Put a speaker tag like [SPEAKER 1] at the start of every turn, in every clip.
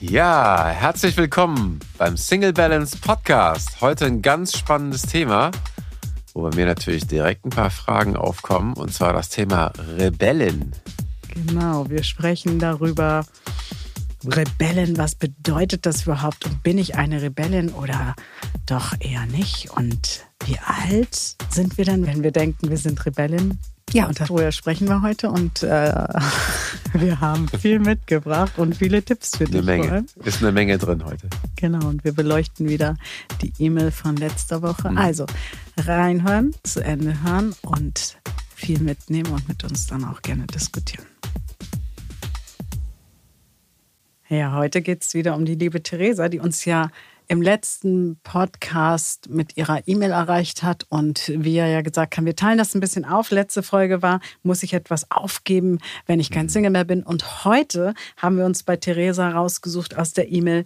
[SPEAKER 1] Ja, herzlich willkommen beim Single Balance Podcast. Heute ein ganz spannendes Thema, wo bei mir natürlich direkt ein paar Fragen aufkommen, und zwar das Thema Rebellen.
[SPEAKER 2] Genau, wir sprechen darüber, Rebellen, was bedeutet das überhaupt und bin ich eine Rebellin oder doch eher nicht? Und wie alt sind wir denn, wenn wir denken, wir sind Rebellen? Ja, und darüber sprechen wir heute und äh, wir haben viel mitgebracht und viele Tipps für
[SPEAKER 1] Eine
[SPEAKER 2] dich.
[SPEAKER 1] Menge. Ist eine Menge drin heute.
[SPEAKER 2] Genau, und wir beleuchten wieder die E-Mail von letzter Woche.
[SPEAKER 1] Mhm.
[SPEAKER 2] Also reinhören, zu Ende hören und viel mitnehmen und mit uns dann auch gerne diskutieren. Ja, heute geht es wieder um die liebe Theresa, die uns ja im letzten Podcast mit ihrer E-Mail erreicht hat und wir ja gesagt haben, wir teilen das ein bisschen auf. Letzte Folge war, muss ich etwas aufgeben, wenn ich kein Single mehr bin. Und heute haben wir uns bei Theresa rausgesucht aus der E-Mail,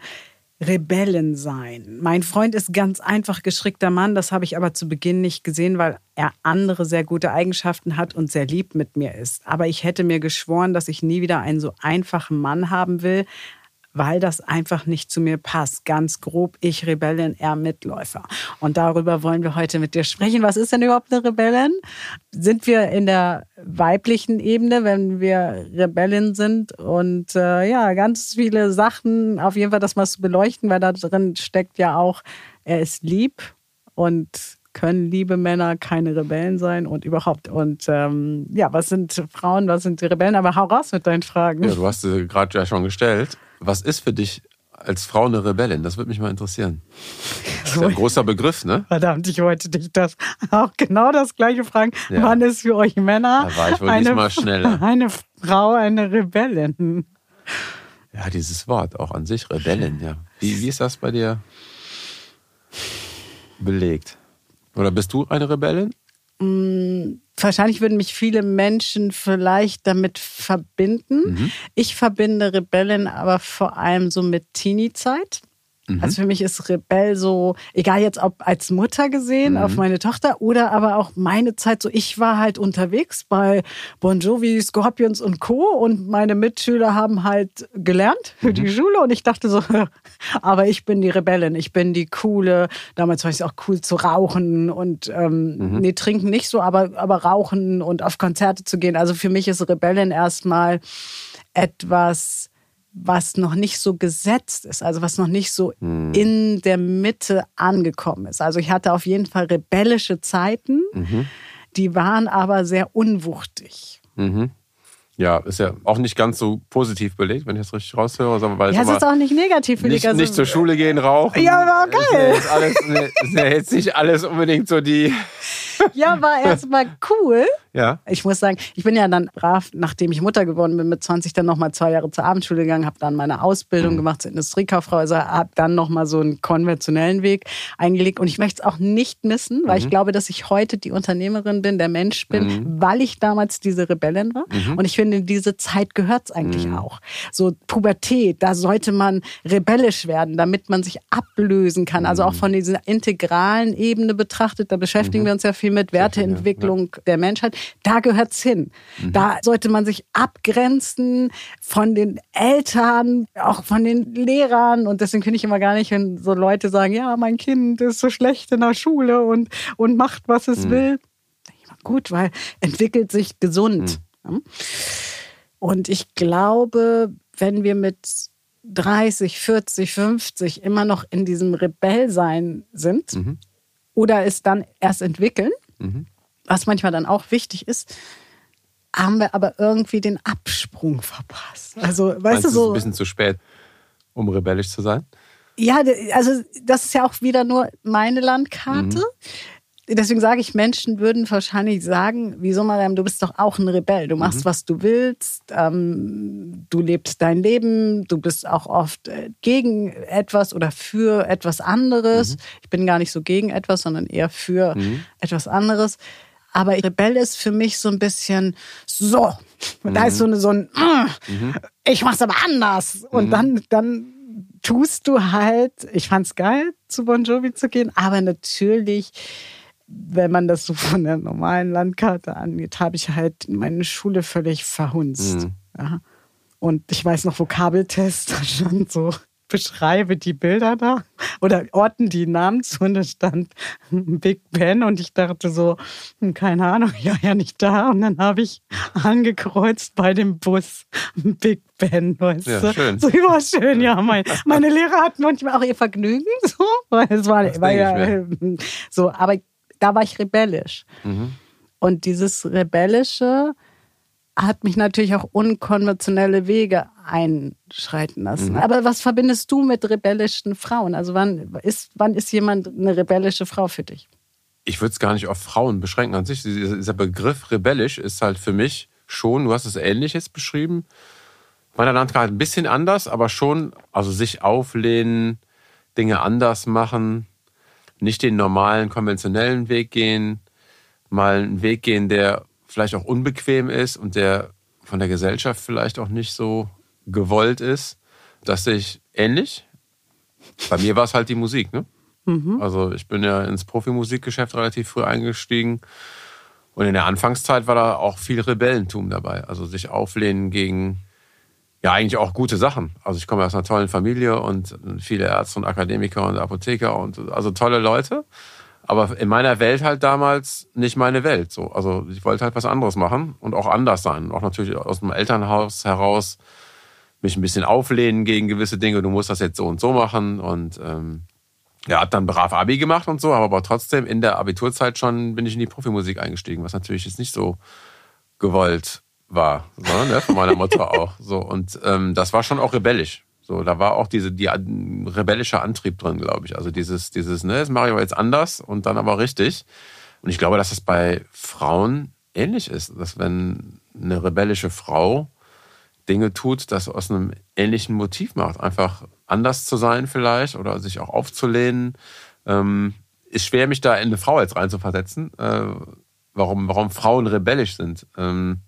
[SPEAKER 2] Rebellen sein. Mein Freund ist ganz einfach gestrickter Mann, das habe ich aber zu Beginn nicht gesehen, weil er andere sehr gute Eigenschaften hat und sehr lieb mit mir ist. Aber ich hätte mir geschworen, dass ich nie wieder einen so einfachen Mann haben will, weil das einfach nicht zu mir passt. Ganz grob, ich Rebellin, er Mitläufer. Und darüber wollen wir heute mit dir sprechen. Was ist denn überhaupt eine Rebellin? Sind wir in der weiblichen Ebene, wenn wir Rebellin sind? Und äh, ja, ganz viele Sachen, auf jeden Fall das mal zu beleuchten, weil da drin steckt ja auch, er ist lieb und können liebe Männer keine Rebellen sein und überhaupt. Und ähm, ja, was sind Frauen, was sind die Rebellen? Aber hau raus mit deinen Fragen.
[SPEAKER 1] Ja, du hast sie gerade ja schon gestellt. Was ist für dich als Frau eine Rebellin? Das würde mich mal interessieren. Das ist ja ein großer Begriff, ne?
[SPEAKER 2] Verdammt, ich wollte dich das auch genau das gleiche fragen.
[SPEAKER 1] Ja.
[SPEAKER 2] Wann ist für euch Männer
[SPEAKER 1] Da war ich wohl diesmal schneller.
[SPEAKER 2] eine Frau eine Rebellin?
[SPEAKER 1] Ja, dieses Wort auch an sich, Rebellin, ja. Wie, wie ist das bei dir belegt? Oder bist du eine Rebellin?
[SPEAKER 2] Wahrscheinlich würden mich viele Menschen vielleicht damit verbinden.
[SPEAKER 1] Mhm.
[SPEAKER 2] Ich verbinde Rebellin aber vor allem so mit Teenie-Zeit.
[SPEAKER 1] Mhm.
[SPEAKER 2] Also für mich ist Rebell so, egal jetzt ob als Mutter gesehen
[SPEAKER 1] Mhm.
[SPEAKER 2] auf meine Tochter oder aber auch meine Zeit so, ich war halt unterwegs bei Bon Jovi, Scorpions und Co. und meine Mitschüler haben halt gelernt für
[SPEAKER 1] Mhm.
[SPEAKER 2] die Schule und ich dachte so, aber ich bin die Rebellin, ich bin die coole, damals war es auch cool zu rauchen und ähm,
[SPEAKER 1] Mhm.
[SPEAKER 2] nee, trinken nicht so, aber, aber rauchen und auf Konzerte zu gehen. Also für mich ist Rebellin erstmal etwas, was noch nicht so gesetzt ist, also was noch nicht so in der Mitte angekommen ist. Also ich hatte auf jeden Fall rebellische Zeiten, die waren aber sehr unwuchtig.
[SPEAKER 1] Mhm. Ja, ist ja auch nicht ganz so positiv belegt, wenn ich das richtig raushöre. sondern Weil
[SPEAKER 2] Ja,
[SPEAKER 1] es
[SPEAKER 2] ist auch nicht negativ für
[SPEAKER 1] nicht.
[SPEAKER 2] Also,
[SPEAKER 1] nicht zur Schule gehen, rauchen.
[SPEAKER 2] Ja, aber
[SPEAKER 1] Ist ja alles, ne, ist ja jetzt nicht alles unbedingt so die.
[SPEAKER 2] Ja, war erstmal cool.
[SPEAKER 1] Ja.
[SPEAKER 2] Ich muss sagen, ich bin ja dann brav, nachdem ich Mutter geworden bin, mit 20 dann nochmal zwei Jahre zur Abendschule gegangen, habe dann meine Ausbildung gemacht zur Industriekauffrau, also habe dann nochmal so einen konventionellen Weg eingelegt. Und ich möchte es auch nicht missen, weil ich glaube, dass ich heute die Unternehmerin bin, der Mensch bin, weil ich damals diese Rebellin war. Und ich finde, in diese Zeit gehört es eigentlich auch. So Pubertät, da sollte man rebellisch werden, damit man sich ablösen kann. Also auch von dieser integralen Ebene betrachtet, da beschäftigen wir uns ja viel mit Werteentwicklung der Menschheit. Da gehört's hin. Da sollte man sich abgrenzen von den Eltern, auch von den Lehrern. Und deswegen finde ich immer gar nicht, wenn so Leute sagen, ja, mein Kind ist so schlecht in der Schule und, und macht, was es will. Ich immer, Gut, weil entwickelt sich gesund. Ja. Und ich glaube, wenn wir mit 30, 40, 50 immer noch in diesem Rebellsein sind oder es dann erst entwickeln, was manchmal dann auch wichtig ist, haben wir aber irgendwie den Absprung verpasst. Also, weißt
[SPEAKER 1] Meinst
[SPEAKER 2] du
[SPEAKER 1] es ist
[SPEAKER 2] so.
[SPEAKER 1] ein bisschen zu spät, um rebellisch zu sein?
[SPEAKER 2] Ja, also das ist ja auch wieder nur meine Landkarte. Deswegen sage ich, Menschen würden wahrscheinlich sagen, wieso Mariam, du bist doch auch ein Rebell. Du machst, was du willst, ähm, du lebst dein Leben, du bist auch oft äh, gegen etwas oder für etwas anderes. Ich bin gar nicht so gegen etwas, sondern eher für etwas anderes. Aber Rebell ist für mich so ein bisschen so. Da ist so, eine, so ein, mm, ich mach's aber anders. Und dann, dann tust du halt, ich fand's geil, zu Bon Jovi zu gehen, aber natürlich, wenn man das so von der normalen Landkarte angeht, habe ich halt meine Schule völlig verhunzt. Ja. Und ich weiß noch, Vokabeltest, da stand so, beschreibe die Bilder da oder orten die Namen zu und da stand Big Ben und ich dachte so, hm, keine Ahnung, ja, ja, nicht da. Und dann habe ich angekreuzt bei dem Bus Big Ben, weißt
[SPEAKER 1] Ja,
[SPEAKER 2] du?
[SPEAKER 1] schön.
[SPEAKER 2] So, ja, schön, ja. Mein, meine Lehrer hatten manchmal auch ihr Vergnügen, so, weil es war, war ja,
[SPEAKER 1] ich
[SPEAKER 2] äh, so, aber da war ich rebellisch.
[SPEAKER 1] Mhm.
[SPEAKER 2] Und dieses Rebellische hat mich natürlich auch unkonventionelle Wege einschreiten lassen.
[SPEAKER 1] Mhm.
[SPEAKER 2] Aber was verbindest du mit rebellischen Frauen? Also wann ist, wann ist jemand eine rebellische Frau für dich?
[SPEAKER 1] ich würde es gar nicht auf Frauen beschränken an sich. Dieser dieser Begriff rebellisch ist halt für mich schon, du hast es ähnlich jetzt beschrieben, meiner Landkarte ein bisschen anders, aber schon, also sich auflehnen, Dinge anders machen, nicht den normalen, konventionellen Weg gehen, mal einen Weg gehen, der vielleicht auch unbequem ist und der von der Gesellschaft vielleicht auch nicht so gewollt ist. Das sehe ich ähnlich. Bei mir war es halt die Musik, ne? Also ich bin ja ins Profimusikgeschäft relativ früh eingestiegen. Und in der Anfangszeit war da auch viel Rebellentum dabei. Also sich auflehnen gegen, ja eigentlich auch gute Sachen. Also ich komme aus einer tollen Familie und viele Ärzte und Akademiker und Apotheker und also tolle Leute. Aber in meiner Welt halt damals nicht meine Welt. So, also ich wollte halt was anderes machen und auch anders sein. Auch natürlich aus dem Elternhaus heraus mich ein bisschen auflehnen gegen gewisse Dinge. Du musst das jetzt so und so machen und ähm, ja, hab dann brav Abi gemacht und so, aber, aber trotzdem in der Abiturzeit schon bin ich in die Profimusik eingestiegen, was natürlich jetzt nicht so gewollt war, so, ne, von meiner Mutter auch. So und ähm, das war schon auch rebellisch. So, da war auch diese die rebellische Antrieb drin, glaube ich. Also dieses dieses ne, das mache ich aber jetzt anders und dann aber richtig. Und ich glaube, dass es bei Frauen ähnlich ist, dass wenn eine rebellische Frau Dinge tut, das aus einem ähnlichen Motiv macht. Einfach anders zu sein vielleicht oder sich auch aufzulehnen. Ähm, ist schwer, mich da in eine Frau jetzt reinzuversetzen, äh, warum, warum Frauen rebellisch sind. Ähm,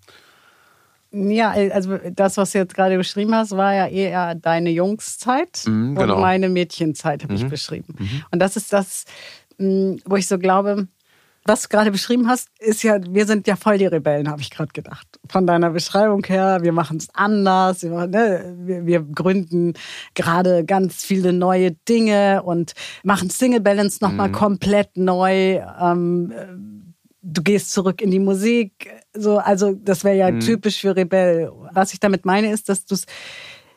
[SPEAKER 2] Ja, also das, was du jetzt gerade beschrieben hast, war ja eher deine Jungszeit
[SPEAKER 1] Mhm, genau.
[SPEAKER 2] und meine Mädchenzeit habe ich
[SPEAKER 1] Mhm.
[SPEAKER 2] beschrieben. Und das ist das, mh, wo ich so glaube, was du gerade beschrieben hast, ist ja, wir sind ja voll die Rebellen, habe ich gerade gedacht. Von deiner Beschreibung her, wir machen es anders, wir, ne, wir, wir gründen gerade ganz viele neue Dinge und machen Single Balance nochmal komplett neu. Ähm, du gehst zurück in die Musik. So, also das wäre ja typisch für Rebell. Was ich damit meine, ist, dass du es,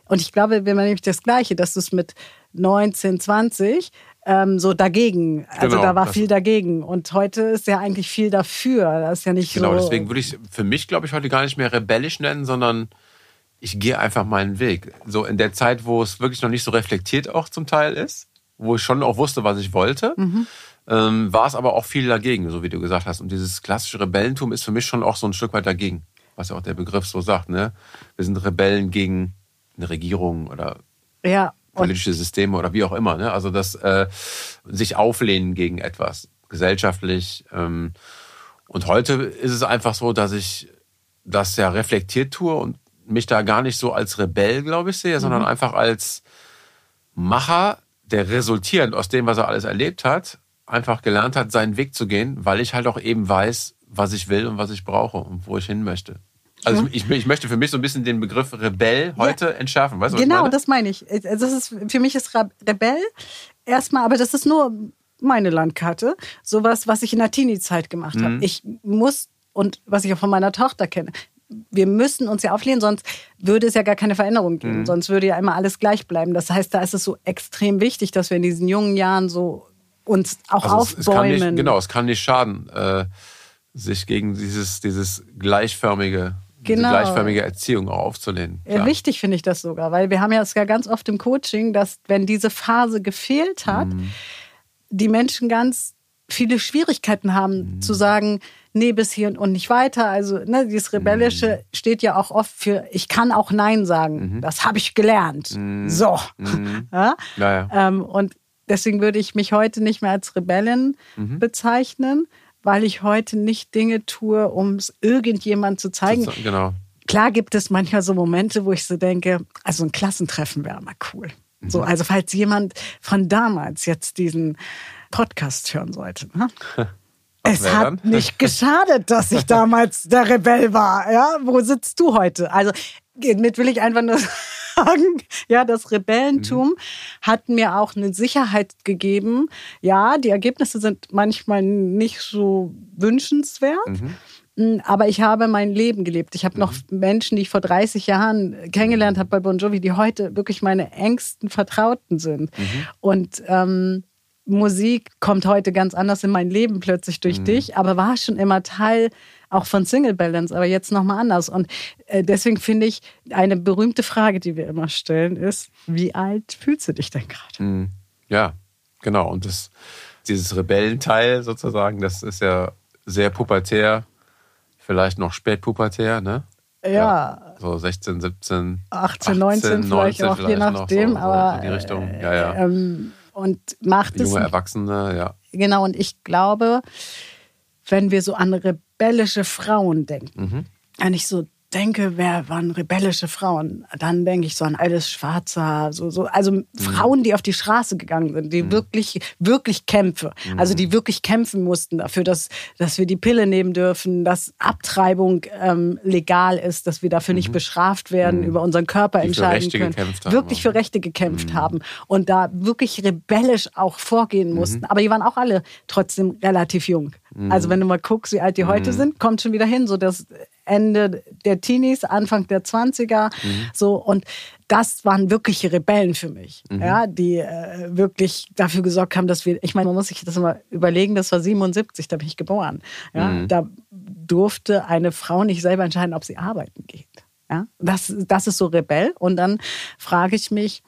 [SPEAKER 2] und ich glaube, wir machen nämlich das Gleiche, dass du es mit 19, 20 ähm, so dagegen, also
[SPEAKER 1] Genau,
[SPEAKER 2] da war viel dagegen. Und heute ist ja eigentlich viel dafür. Das ist ja nicht
[SPEAKER 1] genau,
[SPEAKER 2] so.
[SPEAKER 1] deswegen würde ich es für mich, glaube ich, heute gar nicht mehr rebellisch nennen, sondern ich gehe einfach meinen Weg. So in der Zeit, wo es wirklich noch nicht so reflektiert auch zum Teil ist, wo ich schon auch wusste, was ich wollte, ähm, war es aber auch viel dagegen, so wie du gesagt hast. Und dieses klassische Rebellentum ist für mich schon auch so ein Stück weit dagegen, was ja auch der Begriff so sagt. Ne? Wir sind Rebellen gegen eine Regierung oder
[SPEAKER 2] ja,
[SPEAKER 1] politische Systeme oder wie auch immer. Ne? Also das äh, sich auflehnen gegen etwas gesellschaftlich. Ähm, und heute ist es einfach so, dass ich das ja reflektiert tue und mich da gar nicht so als Rebell, glaube ich, sehe, sondern einfach als Macher, der resultierend aus dem, was er alles erlebt hat, einfach gelernt hat, seinen Weg zu gehen, weil ich halt auch eben weiß, was ich will und was ich brauche und wo ich hin möchte. Also ich, ich möchte für mich so ein bisschen den Begriff Rebell heute entschärfen. Weißt du,
[SPEAKER 2] genau, das meine ich. Also Das ist, für mich ist Re- Rebell erstmal, aber das ist nur meine Landkarte. Sowas, was ich in der Teenie-Zeit gemacht
[SPEAKER 1] Mhm.
[SPEAKER 2] habe. Ich muss, und was ich auch von meiner Tochter kenne, wir müssen uns ja auflehnen, sonst würde es ja gar keine Veränderung
[SPEAKER 1] Mhm.
[SPEAKER 2] geben. Sonst würde ja immer alles gleich bleiben. Das heißt, da ist es so extrem wichtig, dass wir in diesen jungen Jahren so uns auch
[SPEAKER 1] Also es, es kann
[SPEAKER 2] aufbäumen.
[SPEAKER 1] nicht, genau, es kann nicht schaden, äh, sich gegen dieses, dieses gleichförmige, diese
[SPEAKER 2] Genau.
[SPEAKER 1] gleichförmige Erziehung auch aufzulehnen. Klar.
[SPEAKER 2] wichtig finde ich das sogar, weil wir haben ja es ja ganz oft im Coaching, dass wenn diese Phase gefehlt hat,
[SPEAKER 1] Mhm.
[SPEAKER 2] die Menschen ganz viele Schwierigkeiten haben
[SPEAKER 1] Mhm.
[SPEAKER 2] zu sagen, nee, bis hier und nicht weiter. Also ne, dieses Rebellische
[SPEAKER 1] Mhm.
[SPEAKER 2] steht ja auch oft für, ich kann auch Nein sagen. Das habe ich gelernt. So.
[SPEAKER 1] Mhm.
[SPEAKER 2] Ja?
[SPEAKER 1] Ja, ja.
[SPEAKER 2] Ähm, und deswegen würde ich mich heute nicht mehr als Rebellin
[SPEAKER 1] Mhm.
[SPEAKER 2] bezeichnen, weil ich heute nicht Dinge tue, um es irgendjemand zu zeigen.
[SPEAKER 1] So- Genau.
[SPEAKER 2] Klar gibt es manchmal so Momente, wo ich so denke, also ein Klassentreffen wäre mal cool.
[SPEAKER 1] Mhm.
[SPEAKER 2] So, also falls jemand von damals jetzt diesen Podcast hören sollte. Ne? Es hat
[SPEAKER 1] dann?
[SPEAKER 2] nicht geschadet, dass ich damals der Rebell war. Ja, wo sitzt du heute? Also damit will ich einfach nur sagen, ja, das Rebellentum mhm. hat mir auch eine Sicherheit gegeben. Ja, die Ergebnisse sind manchmal nicht so wünschenswert. Mhm. Mm, aber ich habe mein Leben gelebt. Ich habe mhm. noch Menschen, die ich vor 30 Jahren kennengelernt habe bei Bon Jovi, die heute wirklich meine engsten Vertrauten sind. Mhm. Und ähm, Musik kommt heute ganz anders in mein Leben plötzlich durch mhm. dich, aber war schon immer Teil auch von Single Balance, aber jetzt nochmal anders. Und äh, deswegen finde ich, eine berühmte Frage, die wir immer stellen, ist, wie alt fühlst du dich denn gerade?
[SPEAKER 1] Mhm. Ja, genau. Und das, dieses Rebellenteil sozusagen, das ist ja sehr pubertär, vielleicht noch spätpubertär, ne?
[SPEAKER 2] Ja. ja.
[SPEAKER 1] So 16, 17,
[SPEAKER 2] 18, 19, 19 vielleicht auch, je nachdem, so, aber.
[SPEAKER 1] in die Richtung, ja, ja. Ähm,
[SPEAKER 2] und macht
[SPEAKER 1] Junge
[SPEAKER 2] es.
[SPEAKER 1] Junge Erwachsene, ja.
[SPEAKER 2] Genau, und ich glaube, wenn wir so an rebellische Frauen denken, mhm. wenn ich so denke, wer waren rebellische Frauen, dann denke ich so an alles Schwarzer, so, so, also mhm. Frauen, die auf die Straße gegangen sind, die mhm. wirklich, wirklich Kämpfe, mhm. also die wirklich kämpfen mussten dafür, dass, dass wir die Pille nehmen dürfen, dass Abtreibung ähm, legal ist, dass wir dafür nicht mhm. bestraft werden, mhm. über unseren Körper die entscheiden können, wirklich für Rechte gekämpft haben und da wirklich rebellisch auch vorgehen mussten. Aber die waren auch alle trotzdem relativ jung. Also wenn du mal guckst, wie alt die heute sind, kommt schon wieder hin, so dass Ende der Teenies, Anfang der 20er. Mhm. So, und das waren wirkliche Rebellen für mich, mhm. ja, die äh, wirklich dafür gesorgt haben, dass wir, ich meine, man muss sich das immer überlegen, das war 77, da bin ich geboren. Ja, mhm. Da durfte eine Frau nicht selber entscheiden, ob sie arbeiten geht. Ja, das, das ist so Rebell. Und dann frage ich mich,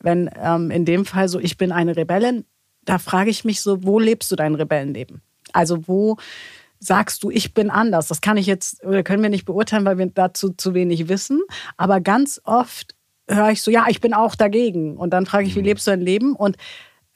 [SPEAKER 2] wenn ähm, in dem Fall so, ich bin eine Rebellin, da frage ich mich so, wo lebst du dein Rebellenleben? Also wo sagst du, ich bin anders. Das kann ich jetzt, oder können wir nicht beurteilen, weil wir dazu zu wenig wissen. Aber ganz oft höre ich so, ja, ich bin auch dagegen. Und dann frage ich, wie mhm. lebst du dein Leben? Und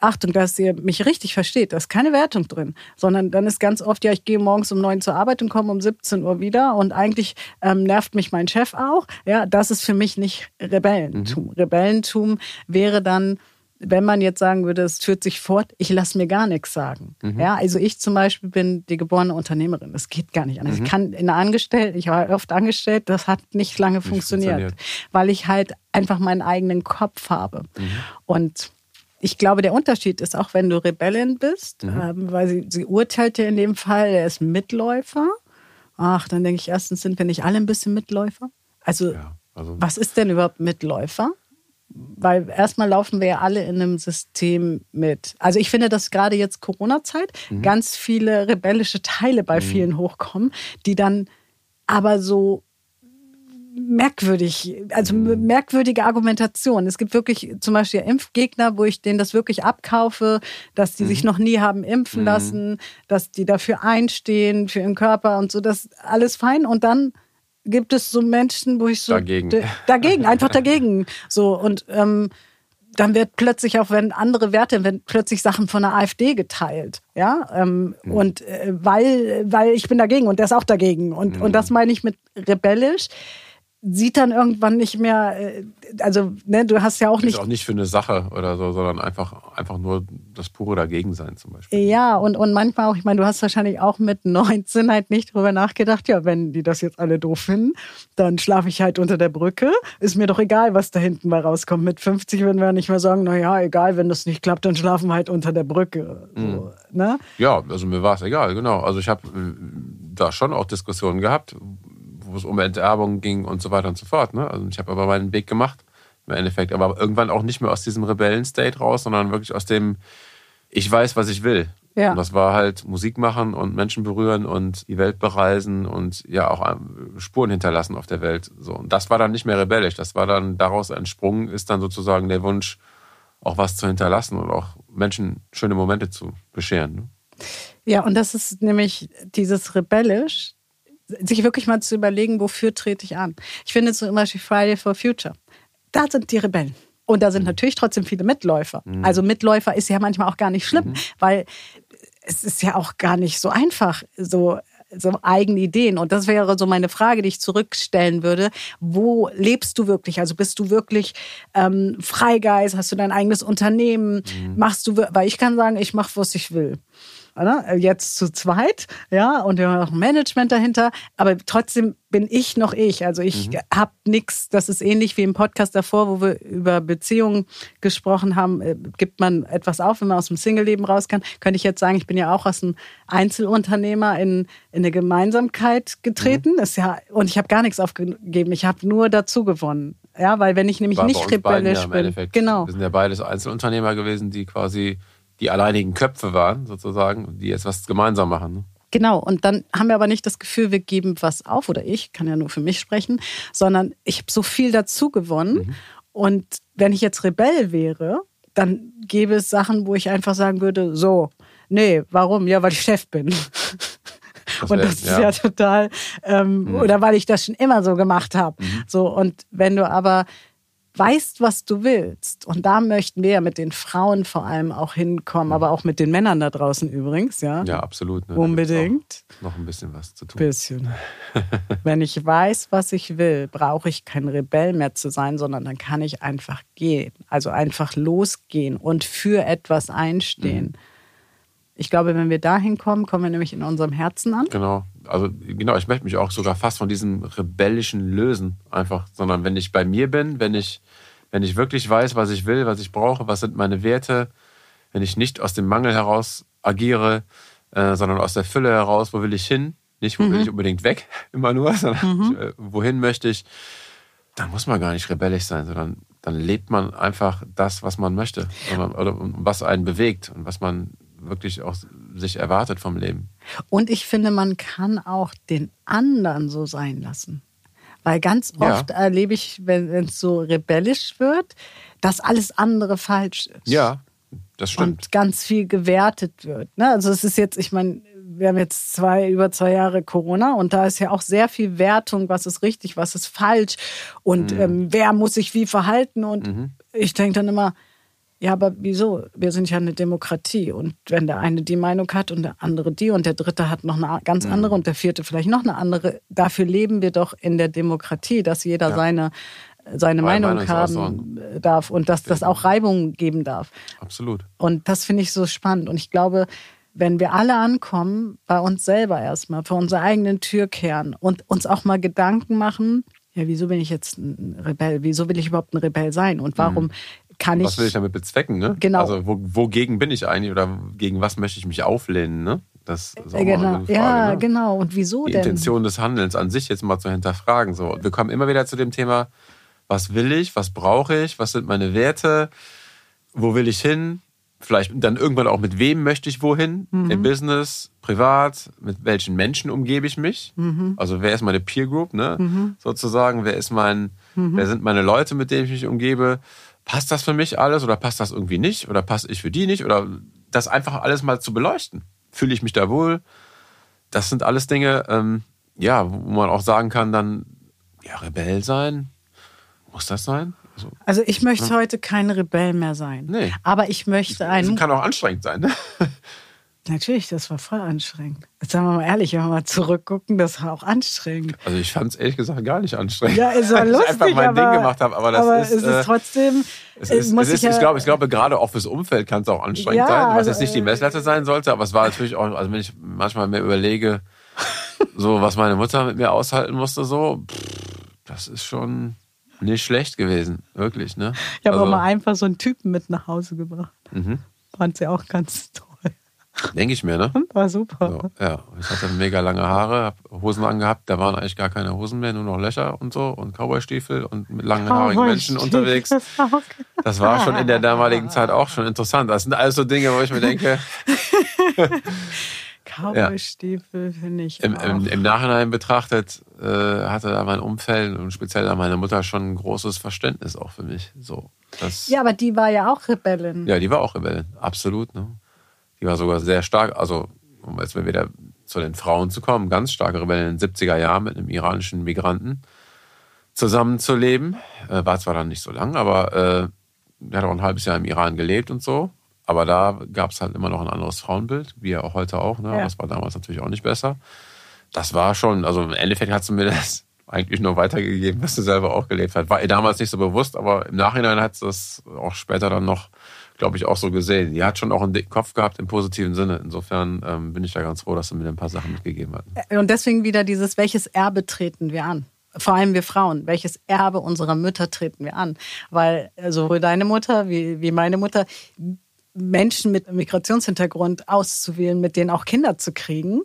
[SPEAKER 2] Achtung, dass ihr mich richtig versteht, da ist keine Wertung drin, sondern dann ist ganz oft, ja, ich gehe morgens um neun zur Arbeit und komme um 17 Uhr wieder und eigentlich ähm, nervt mich mein Chef auch. Ja, das ist für mich nicht Rebellentum. Mhm. Rebellentum wäre dann, wenn man jetzt sagen würde, es führt sich fort, ich lasse mir gar nichts sagen. Mhm. Ja, also ich zum Beispiel bin die geborene Unternehmerin. Das geht gar nicht anders. Mhm. Ich kann in der Angestellten, ich war oft angestellt, das hat nicht lange nicht funktioniert, funktioniert, weil ich halt einfach meinen eigenen Kopf habe. Mhm. Und ich glaube, der Unterschied ist auch, wenn du Rebellin bist, mhm. ähm, weil sie, sie urteilt ja in dem Fall, er ist Mitläufer. Ach, dann denke ich erstens, sind wir nicht alle ein bisschen Mitläufer? Also, ja, also was ist denn überhaupt Mitläufer? Weil erstmal laufen wir ja alle in einem System mit. Also ich finde, dass gerade jetzt Corona-Zeit mhm. ganz viele rebellische Teile bei mhm. vielen hochkommen, die dann aber so merkwürdig, also mhm. merkwürdige Argumentation. Es gibt wirklich zum Beispiel Impfgegner, wo ich denen das wirklich abkaufe, dass die mhm. sich noch nie haben impfen mhm. lassen, dass die dafür einstehen, für ihren Körper und so, das alles fein. Und dann gibt es so Menschen, wo ich so
[SPEAKER 1] dagegen,
[SPEAKER 2] dagegen einfach dagegen. So und ähm, dann wird plötzlich auch, wenn andere Werte, wenn plötzlich Sachen von der AfD geteilt, ja, ähm, mhm. und äh, weil, weil ich bin dagegen und der ist auch dagegen und mhm. und das meine ich mit rebellisch sieht dann irgendwann nicht mehr, äh, also ne, du hast ja auch nicht. Ist
[SPEAKER 1] auch nicht für eine Sache oder so, sondern einfach, einfach nur das pure Dagegensein zum Beispiel.
[SPEAKER 2] Ja, und, und manchmal auch, ich meine, du hast wahrscheinlich auch mit 19 halt nicht drüber nachgedacht, ja, wenn die das jetzt alle doof finden, dann schlafe ich halt unter der Brücke. Ist mir doch egal, was da hinten mal rauskommt. Mit 50 würden wir nicht mehr sagen, naja, egal, wenn das nicht klappt, dann schlafen wir halt unter der Brücke. So, mhm. ne?
[SPEAKER 1] Ja, also mir war es egal, genau. Also ich habe äh, da schon auch Diskussionen gehabt, wo es um Enterbung ging und so weiter und so fort. Ne? Also ich habe aber meinen Weg gemacht im Endeffekt, aber irgendwann auch nicht mehr aus diesem Rebellen-State raus, sondern wirklich aus dem, ich weiß, was ich will. Ja. Und das war halt Musik machen und Menschen berühren und die Welt bereisen und ja auch ähm, Spuren hinterlassen auf der Welt. So. Und das war dann nicht mehr rebellisch. Das war dann daraus entsprungen, ist dann sozusagen der Wunsch, auch was zu hinterlassen und auch Menschen schöne Momente zu bescheren. Ne?
[SPEAKER 2] Ja, und das ist nämlich dieses rebellisch, sich wirklich mal zu überlegen, wofür trete ich an. Ich finde zum Beispiel Friday for Future. Da sind die Rebellen. Und da sind mhm. natürlich trotzdem viele Mitläufer. Mhm. Also Mitläufer ist ja manchmal auch gar nicht schlimm, mhm. weil es ist ja auch gar nicht so einfach, so so eigene Ideen. Und das wäre so meine Frage, die ich zurückstellen würde. Wo lebst du wirklich? Also bist du wirklich ähm, Freigeist? Hast du dein eigenes Unternehmen? Mhm. Machst du, weil ich kann sagen, ich mache, was ich will. Ne? jetzt zu zweit, ja, und wir haben noch ein Management dahinter, aber trotzdem bin ich noch ich. Also ich mhm. habe nichts, das ist ähnlich wie im Podcast davor, wo wir über Beziehungen gesprochen haben, äh, gibt man etwas auf, wenn man aus dem Single-Leben raus kann, könnte ich jetzt sagen, ich bin ja auch aus einem Einzelunternehmer in, in eine Gemeinsamkeit getreten. Mhm. Ist ja, und ich habe gar nichts aufgegeben, ich habe nur dazu gewonnen. Ja, weil wenn ich nämlich War nicht rebellisch
[SPEAKER 1] beiden, ja, bin, genau. Wir sind ja beides Einzelunternehmer gewesen, die quasi die alleinigen Köpfe waren, sozusagen, die jetzt was gemeinsam machen. Ne?
[SPEAKER 2] Genau, und dann haben wir aber nicht das Gefühl, wir geben was auf, oder ich kann ja nur für mich sprechen, sondern ich habe so viel dazu gewonnen. Mhm. Und wenn ich jetzt Rebell wäre, dann gäbe es Sachen, wo ich einfach sagen würde, so, nee, warum? Ja, weil ich Chef bin. Das und das ist ja, ja total, ähm, mhm. oder weil ich das schon immer so gemacht habe. Mhm. So, und wenn du aber weißt, was du willst. Und da möchten wir ja mit den Frauen vor allem auch hinkommen, aber auch mit den Männern da draußen übrigens, ja.
[SPEAKER 1] Ja, absolut.
[SPEAKER 2] Ne? Unbedingt.
[SPEAKER 1] Noch ein bisschen was zu tun.
[SPEAKER 2] Bisschen. Wenn ich weiß, was ich will, brauche ich kein Rebell mehr zu sein, sondern dann kann ich einfach gehen. Also einfach losgehen und für etwas einstehen. Mhm. Ich glaube, wenn wir dahin kommen, kommen wir nämlich in unserem Herzen an.
[SPEAKER 1] Genau. Also genau, ich möchte mich auch sogar fast von diesem rebellischen lösen, einfach, sondern wenn ich bei mir bin, wenn ich, wenn ich wirklich weiß, was ich will, was ich brauche, was sind meine Werte, wenn ich nicht aus dem Mangel heraus agiere, äh, sondern aus der Fülle heraus, wo will ich hin? Nicht, wo mhm. will ich unbedingt weg, immer nur, sondern mhm. äh, wohin möchte ich, dann muss man gar nicht rebellisch sein, sondern dann lebt man einfach das, was man möchte, oder, oder was einen bewegt und was man wirklich auch sich erwartet vom Leben.
[SPEAKER 2] Und ich finde, man kann auch den anderen so sein lassen. Weil ganz oft ja. erlebe ich, wenn es so rebellisch wird, dass alles andere falsch ist.
[SPEAKER 1] Ja, das stimmt.
[SPEAKER 2] Und ganz viel gewertet wird. Ne? Also es ist jetzt, ich meine, wir haben jetzt zwei, über zwei Jahre Corona und da ist ja auch sehr viel Wertung, was ist richtig, was ist falsch und mhm. ähm, wer muss sich wie verhalten. Und mhm. ich denke dann immer, ja, aber wieso? Wir sind ja eine Demokratie. Und wenn der eine die Meinung hat und der andere die und der dritte hat noch eine ganz mhm. andere und der vierte vielleicht noch eine andere, dafür leben wir doch in der Demokratie, dass jeder ja. seine, seine Meinung haben darf und dass das auch Reibung geben darf.
[SPEAKER 1] Absolut.
[SPEAKER 2] Und das finde ich so spannend. Und ich glaube, wenn wir alle ankommen, bei uns selber erstmal, vor unserer eigenen Tür kehren und uns auch mal Gedanken machen, ja, wieso bin ich jetzt ein Rebell? Wieso will ich überhaupt ein Rebell sein? Und warum mhm kann
[SPEAKER 1] ich. Was will ich damit bezwecken, ne?
[SPEAKER 2] Genau.
[SPEAKER 1] Also wo, wogegen bin ich eigentlich oder gegen was möchte ich mich auflehnen, ne? Das ist auch
[SPEAKER 2] genau. Frage, ja, ne? genau. Und wieso
[SPEAKER 1] Die
[SPEAKER 2] denn?
[SPEAKER 1] Intention des Handelns an sich jetzt mal zu hinterfragen. So. wir kommen immer wieder zu dem Thema, was will ich, was brauche ich, was sind meine Werte, wo will ich hin? Vielleicht dann irgendwann auch mit wem möchte ich wohin? Mhm. Im Business, privat, mit welchen Menschen umgebe ich mich? Mhm. Also wer ist meine Peer Group, ne? Mhm. Sozusagen, wer ist mein, mhm. wer sind meine Leute, mit denen ich mich umgebe? Passt das für mich alles oder passt das irgendwie nicht oder passe ich für die nicht oder das einfach alles mal zu beleuchten. Fühle ich mich da wohl? Das sind alles Dinge, ähm, ja, wo man auch sagen kann, dann, ja, Rebell sein, muss das sein?
[SPEAKER 2] Also, also ich möchte ja. heute kein Rebell mehr sein. Nee. Aber ich möchte ein.
[SPEAKER 1] Das kann auch anstrengend sein, ne?
[SPEAKER 2] Natürlich, das war voll anstrengend. Jetzt sagen wir mal ehrlich, wenn wir mal zurückgucken, das war auch anstrengend.
[SPEAKER 1] Also ich fand es ehrlich gesagt gar nicht anstrengend.
[SPEAKER 2] Ja, es war lustig, weil ich einfach mein aber, Ding gemacht habe. Aber, das aber ist, es ist äh, trotzdem.
[SPEAKER 1] Es ist, muss es ist, ich, ich, glaube, ich glaube, gerade auch fürs Umfeld kann es auch anstrengend ja, sein, was also, jetzt nicht die äh, Messlatte sein sollte. Aber es war natürlich auch, also wenn ich manchmal mir überlege, so was meine Mutter mit mir aushalten musste, so, pff, das ist schon nicht schlecht gewesen, wirklich. Ne?
[SPEAKER 2] Ich habe also, auch mal einfach so einen Typen mit nach Hause gebracht. Mhm. Fand sie auch ganz toll.
[SPEAKER 1] Denke ich mir, ne?
[SPEAKER 2] War super.
[SPEAKER 1] So, ja, ich hatte mega lange Haare, habe Hosen angehabt, da waren eigentlich gar keine Hosen mehr, nur noch Löcher und so und Cowboystiefel und mit langen haarigen Menschen unterwegs. Das war schon in der damaligen Zeit auch schon interessant. Das sind alles so Dinge, wo ich mir denke.
[SPEAKER 2] Cowboystiefel ja. finde ich.
[SPEAKER 1] Im, im, Im, Nachhinein betrachtet äh, hatte da mein Umfeld und speziell da meine Mutter schon ein großes Verständnis auch für mich. So,
[SPEAKER 2] ja, aber die war ja auch Rebellin.
[SPEAKER 1] Ja, die war auch Rebellin, absolut. Ne? Die war sogar sehr stark, also um jetzt mal wieder zu den Frauen zu kommen, ganz starke Rebellen in den 70er Jahren mit einem iranischen Migranten zusammenzuleben. Äh, war zwar dann nicht so lang, aber äh, er hat auch ein halbes Jahr im Iran gelebt und so. Aber da gab es halt immer noch ein anderes Frauenbild, wie ja auch heute auch. Ne? Ja. Das war damals natürlich auch nicht besser. Das war schon, also im Endeffekt hat sie mir das eigentlich nur weitergegeben, was sie selber auch gelebt hat. War ihr damals nicht so bewusst, aber im Nachhinein hat sie das auch später dann noch glaube ich, auch so gesehen. Die hat schon auch einen dicken Kopf gehabt im positiven Sinne. Insofern ähm, bin ich da ganz froh, dass du mir ein paar Sachen mitgegeben hast.
[SPEAKER 2] Und deswegen wieder dieses, welches Erbe treten wir an? Vor allem wir Frauen. Welches Erbe unserer Mütter treten wir an? Weil sowohl deine Mutter wie, wie meine Mutter Menschen mit Migrationshintergrund auszuwählen, mit denen auch Kinder zu kriegen.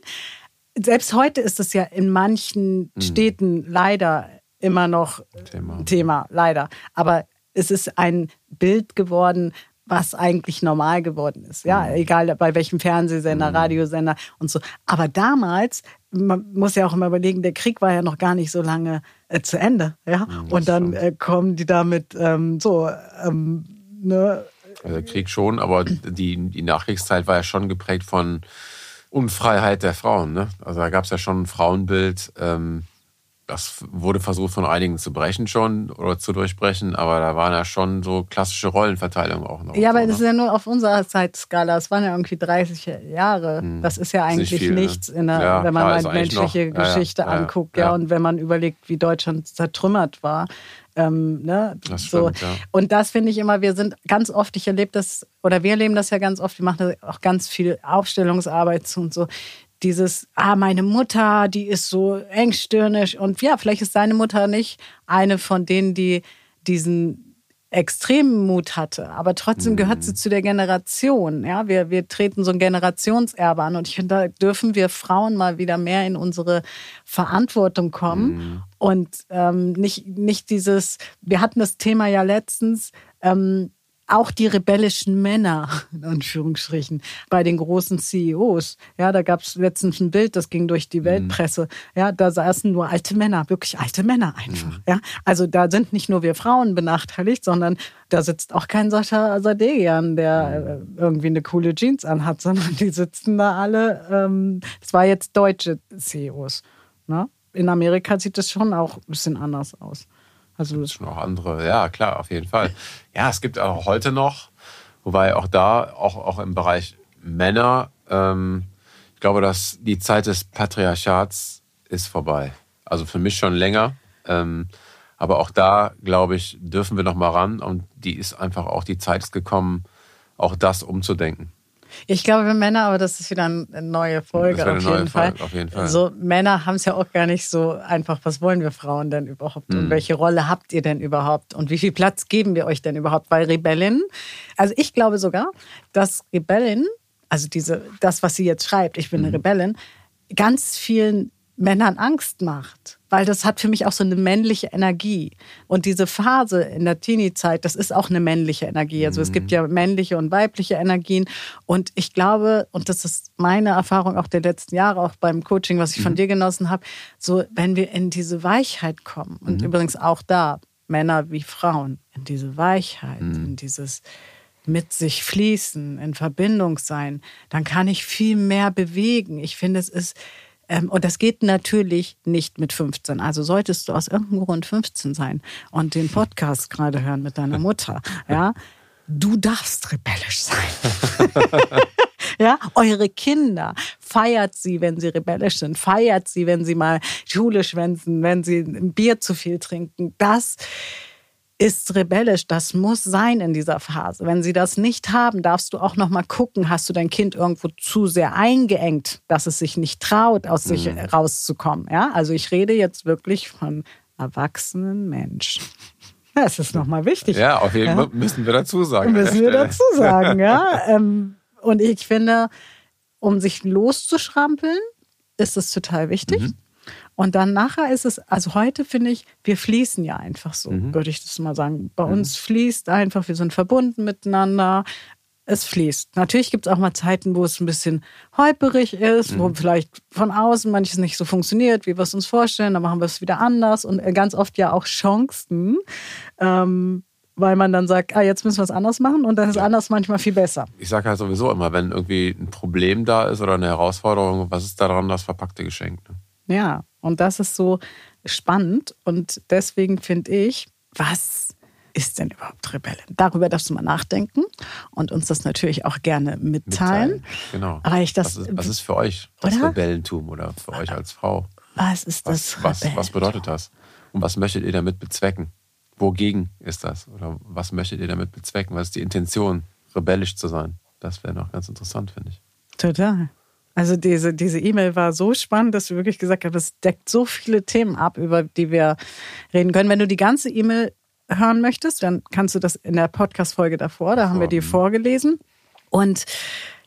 [SPEAKER 2] Selbst heute ist es ja in manchen mhm. Städten leider immer noch Thema. Thema, leider. Aber es ist ein Bild geworden, was eigentlich normal geworden ist. Ja, mhm. egal bei welchem Fernsehsender, mhm. Radiosender und so. Aber damals, man muss ja auch immer überlegen, der Krieg war ja noch gar nicht so lange äh, zu Ende. Ja, mhm, und dann äh, kommen die damit ähm, so, ähm,
[SPEAKER 1] ne, also Krieg schon, aber die, die Nachkriegszeit war ja schon geprägt von Unfreiheit der Frauen. Ne? Also da gab es ja schon ein Frauenbild. Ähm, das wurde versucht von einigen zu brechen schon oder zu durchbrechen, aber da waren ja schon so klassische Rollenverteilungen auch noch.
[SPEAKER 2] Ja, aber so, das ne? ist ja nur auf unserer Zeitskala. Es waren ja irgendwie 30 Jahre. Hm. Das ist ja eigentlich nicht viel, ne? nichts, ne? der, ja, wenn man klar, halt menschliche noch, Geschichte ja, ja, anguckt. Ja, und wenn man überlegt, wie Deutschland zertrümmert war. Ähm, ne? Das stimmt, so. Und das finde ich immer, wir sind ganz oft, ich erlebe das, oder wir erleben das ja ganz oft, wir machen auch ganz viel Aufstellungsarbeit zu und so. Dieses, ah, meine Mutter, die ist so engstirnisch und ja, vielleicht ist deine Mutter nicht eine von denen, die diesen extremen Mut hatte, aber trotzdem gehört sie mhm. zu der Generation. Ja, wir, wir treten so ein Generationserbe an und ich finde, da dürfen wir Frauen mal wieder mehr in unsere Verantwortung kommen mhm. und ähm, nicht, nicht dieses, wir hatten das Thema ja letztens, ähm, auch die rebellischen Männer, in Anführungsstrichen, bei den großen CEOs. Ja, da gab es letztens ein Bild, das ging durch die mhm. Weltpresse. Ja, da saßen nur alte Männer, wirklich alte Männer einfach. Mhm. Ja, also da sind nicht nur wir Frauen benachteiligt, sondern da sitzt auch kein Sascha Sadegian, der mhm. äh, irgendwie eine coole Jeans anhat, sondern die sitzen da alle. Ähm, das war jetzt deutsche CEOs. Ne? In Amerika sieht das schon auch ein bisschen anders aus.
[SPEAKER 1] Also es schon auch andere, ja klar, auf jeden Fall. Ja, es gibt auch heute noch, wobei auch da, auch, auch im Bereich Männer, ähm, ich glaube, dass die Zeit des Patriarchats ist vorbei. Also für mich schon länger. Ähm, aber auch da, glaube ich, dürfen wir noch mal ran. Und die ist einfach auch, die Zeit ist gekommen, auch das umzudenken.
[SPEAKER 2] Ich glaube, wir Männer, aber das ist wieder eine neue Folge, auf, eine jeden neue Fall. auf jeden Fall. So, Männer haben es ja auch gar nicht so einfach. Was wollen wir Frauen denn überhaupt? Mhm. Und hm. welche Rolle habt ihr denn überhaupt? Und wie viel Platz geben wir euch denn überhaupt? Weil Rebellin, also ich glaube sogar, dass Rebellin, also diese, das, was sie jetzt schreibt, ich bin eine mhm. Rebellin, ganz vielen Männern Angst macht. Weil das hat für mich auch so eine männliche Energie. Und diese Phase in der Teenie-Zeit, das ist auch eine männliche Energie. Also es gibt mhm. ja männliche und weibliche Energien. Und ich glaube, und das ist meine Erfahrung auch der letzten Jahre, auch beim Coaching, was ich von mhm. dir genossen habe, so wenn wir in diese Weichheit kommen, und mhm. übrigens auch da, Männer wie Frauen, in diese Weichheit, mhm. in dieses mit sich fließen, in Verbindung sein, dann kann ich viel mehr bewegen. Ich finde, es ist und das geht natürlich nicht mit 15. Also solltest du aus irgendeinem Grund 15 sein und den Podcast gerade hören mit deiner Mutter, ja, du darfst rebellisch sein. ja, eure Kinder feiert sie, wenn sie rebellisch sind, feiert sie, wenn sie mal Schule schwänzen, wenn sie ein Bier zu viel trinken. Das ist rebellisch. Das muss sein in dieser Phase. Wenn sie das nicht haben, darfst du auch noch mal gucken, hast du dein Kind irgendwo zu sehr eingeengt, dass es sich nicht traut, aus mhm. sich rauszukommen. Ja, also ich rede jetzt wirklich von erwachsenen Menschen. Das ist nochmal wichtig.
[SPEAKER 1] Ja, auf jeden Fall ja. müssen wir dazu sagen.
[SPEAKER 2] Müssen wir dazu sagen, ja. Ähm, und ich finde, um sich loszuschrampeln, ist es total wichtig. Mhm. Und dann nachher ist es, also heute finde ich, wir fließen ja einfach so, mhm. würde ich das mal sagen. Bei mhm. uns fließt einfach, wir sind verbunden miteinander. Es fließt. Natürlich gibt es auch mal Zeiten, wo es ein bisschen holperig ist, mhm. wo vielleicht von außen manches nicht so funktioniert, wie wir es uns vorstellen. Dann machen wir es wieder anders und äh, ganz oft ja auch Chancen. Ähm, weil man dann sagt, ah, jetzt müssen wir es anders machen und dann ist ja. anders manchmal viel besser.
[SPEAKER 1] Ich sage halt sowieso immer, wenn irgendwie ein Problem da ist oder eine Herausforderung, was ist daran das verpackte Geschenk? Ne?
[SPEAKER 2] Ja, und das ist so spannend. Und deswegen finde ich, was ist denn überhaupt Rebellen? Darüber darfst du mal nachdenken und uns das natürlich auch gerne mitteilen. mitteilen
[SPEAKER 1] genau.
[SPEAKER 2] Aber ich das,
[SPEAKER 1] was, ist, was ist für euch das oder? Rebellentum oder für euch als Frau?
[SPEAKER 2] Was ist das?
[SPEAKER 1] Was, was, was bedeutet das? Und was möchtet ihr damit bezwecken? Wogegen ist das? Oder was möchtet ihr damit bezwecken? Was ist die Intention rebellisch zu sein. Das wäre noch ganz interessant, finde ich.
[SPEAKER 2] Total. Also diese diese E-Mail war so spannend, dass du wirklich gesagt hast, das deckt so viele Themen ab, über die wir reden können. Wenn du die ganze E-Mail hören möchtest, dann kannst du das in der Podcast-Folge davor, da haben wir die vorgelesen. Und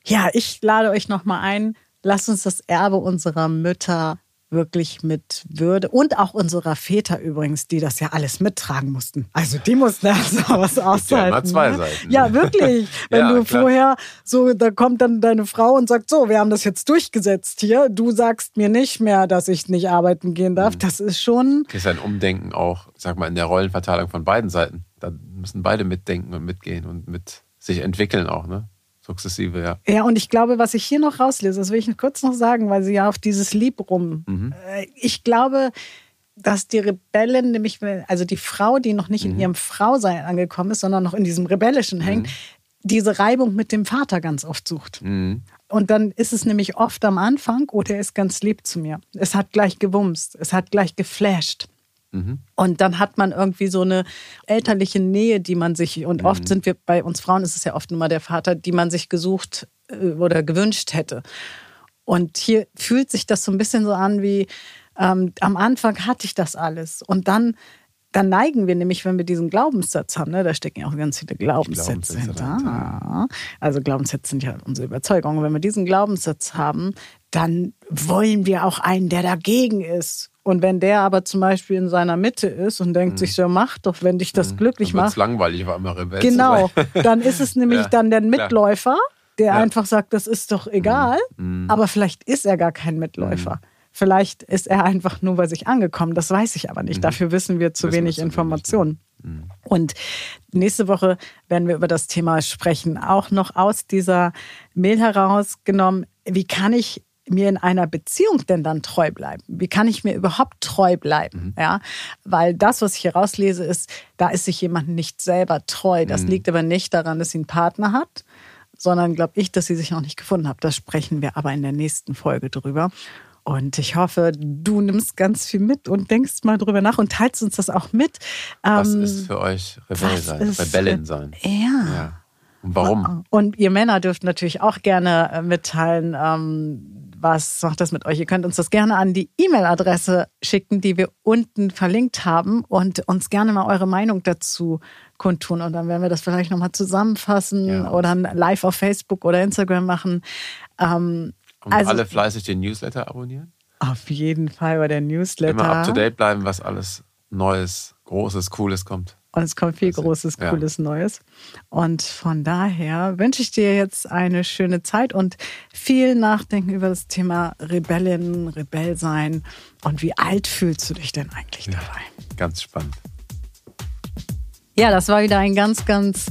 [SPEAKER 2] ja, ich lade euch nochmal ein, lasst uns das Erbe unserer Mütter wirklich mit Würde und auch unserer Väter übrigens, die das ja alles mittragen mussten. Also die mussten ja sowas aushalten.
[SPEAKER 1] Ja, immer zwei
[SPEAKER 2] ne?
[SPEAKER 1] Seiten.
[SPEAKER 2] Ja, wirklich. Wenn
[SPEAKER 1] Ja,
[SPEAKER 2] du
[SPEAKER 1] klar.
[SPEAKER 2] vorher so, da kommt dann deine Frau und sagt, so, wir haben das jetzt durchgesetzt hier. Du sagst mir nicht mehr, dass ich nicht arbeiten gehen darf.
[SPEAKER 1] Mhm.
[SPEAKER 2] Das ist schon,
[SPEAKER 1] Das ist ein Umdenken auch, sag mal, in der Rollenverteilung von beiden Seiten. Da müssen beide mitdenken und mitgehen und mit sich entwickeln auch, ne? Sukzessive, ja.
[SPEAKER 2] Ja, und ich glaube, was ich hier noch rauslese, das will ich kurz noch sagen, weil sie ja auf dieses Lieb rum. Äh, Ich glaube, dass die Rebellen, nämlich, also die Frau, die noch nicht in ihrem Frausein angekommen ist, sondern noch in diesem Rebellischen hängt, diese Reibung mit dem Vater ganz oft sucht.
[SPEAKER 1] Mhm.
[SPEAKER 2] Und dann ist es nämlich oft am Anfang, oh, der ist ganz lieb zu mir. Es hat gleich gewumst, es hat gleich geflasht. Und dann hat man irgendwie so eine elterliche Nähe, die man sich, und oft sind wir, bei uns Frauen ist es ja oft nur mal der Vater, die man sich gesucht äh, oder gewünscht hätte. Und hier fühlt sich das so ein bisschen so an wie, ähm, am Anfang hatte ich das alles. Und dann, dann neigen wir nämlich, wenn wir diesen Glaubenssatz haben, ne, da stecken ja auch ganz viele Glaubenssätze
[SPEAKER 1] Glaubenssätze
[SPEAKER 2] hinter.
[SPEAKER 1] dahinter,
[SPEAKER 2] Also Glaubenssätze sind ja unsere Überzeugungen. Wenn wir diesen Glaubenssatz haben, dann wollen wir auch einen, der dagegen ist. Und wenn der aber zum Beispiel in seiner Mitte ist und denkt sich so, mach doch, wenn dich das glücklich
[SPEAKER 1] Dann wird's
[SPEAKER 2] macht.
[SPEAKER 1] langweilig, war immer Rebell
[SPEAKER 2] Genau, dann ist es nämlich
[SPEAKER 1] Ja,
[SPEAKER 2] dann der. Mitläufer, der
[SPEAKER 1] Ja. Mhm.
[SPEAKER 2] einfach sagt, das ist doch egal. Aber vielleicht ist er gar kein Mitläufer. Vielleicht ist er einfach nur bei sich angekommen. Das weiß ich aber nicht. Dafür wissen wir zu
[SPEAKER 1] Mhm. Wissen wir
[SPEAKER 2] wenig
[SPEAKER 1] zu wenig,
[SPEAKER 2] Informationen. Und nächste Woche werden wir über das Thema sprechen. Auch noch aus dieser Mail herausgenommen, wie kann ich mir in einer Beziehung denn dann treu bleiben? Wie kann ich mir überhaupt treu bleiben? Ja, weil das, was ich hier rauslese, ist, da ist sich jemand nicht selber treu. Das liegt aber nicht daran, dass sie einen Partner hat, sondern glaube ich, dass sie sich noch nicht gefunden hat. Das sprechen wir aber in der nächsten Folge drüber. Und ich hoffe, du nimmst ganz viel mit und denkst mal drüber nach und teilst uns das auch mit.
[SPEAKER 1] Was
[SPEAKER 2] Ähm,
[SPEAKER 1] ist für euch Rebell sein? Rebellin sein?
[SPEAKER 2] ja.
[SPEAKER 1] Ja. Und warum?
[SPEAKER 2] Und ihr Männer dürft natürlich auch gerne äh, mitteilen, ähm, was macht das mit euch. Ihr könnt uns das gerne an die E-Mail-Adresse schicken, die wir unten verlinkt haben und uns gerne mal eure Meinung dazu kundtun. Und dann werden wir das vielleicht nochmal zusammenfassen
[SPEAKER 1] Ja.
[SPEAKER 2] oder live auf Facebook oder Instagram machen. Ähm,
[SPEAKER 1] Und
[SPEAKER 2] also
[SPEAKER 1] alle fleißig den Newsletter abonnieren?
[SPEAKER 2] auf jeden Fall bei der Newsletter.
[SPEAKER 1] Immer up to date bleiben, was alles Neues, Großes, Cooles kommt.
[SPEAKER 2] Und es kommt viel
[SPEAKER 1] Also,
[SPEAKER 2] Großes,
[SPEAKER 1] ja.
[SPEAKER 2] Cooles, Neues. Und von daher wünsche ich dir jetzt eine schöne Zeit und viel Nachdenken über das Thema Rebellin, Rebell sein. Und wie alt fühlst du dich denn eigentlich dabei?
[SPEAKER 1] Ganz spannend.
[SPEAKER 2] Ja, das war wieder ein ganz, ganz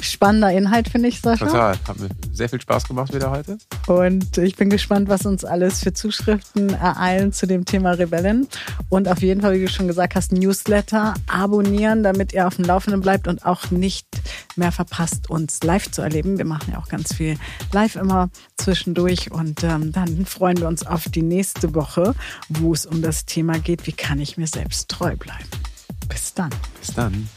[SPEAKER 2] spannender Inhalt, finde ich, Sascha.
[SPEAKER 1] Total. Hat mir sehr viel Spaß gemacht wieder heute.
[SPEAKER 2] Und ich bin gespannt, was uns alles für Zuschriften ereilen zu dem Thema Rebellen. Und auf jeden Fall, wie du schon gesagt hast, Newsletter abonnieren, damit ihr auf dem Laufenden bleibt und auch nicht mehr verpasst, uns live zu erleben. Wir machen ja auch ganz viel live immer zwischendurch. Und ähm, dann freuen wir uns auf die nächste Woche, wo es um das Thema geht, wie kann ich mir selbst treu bleiben. Bis dann.
[SPEAKER 1] Bis dann.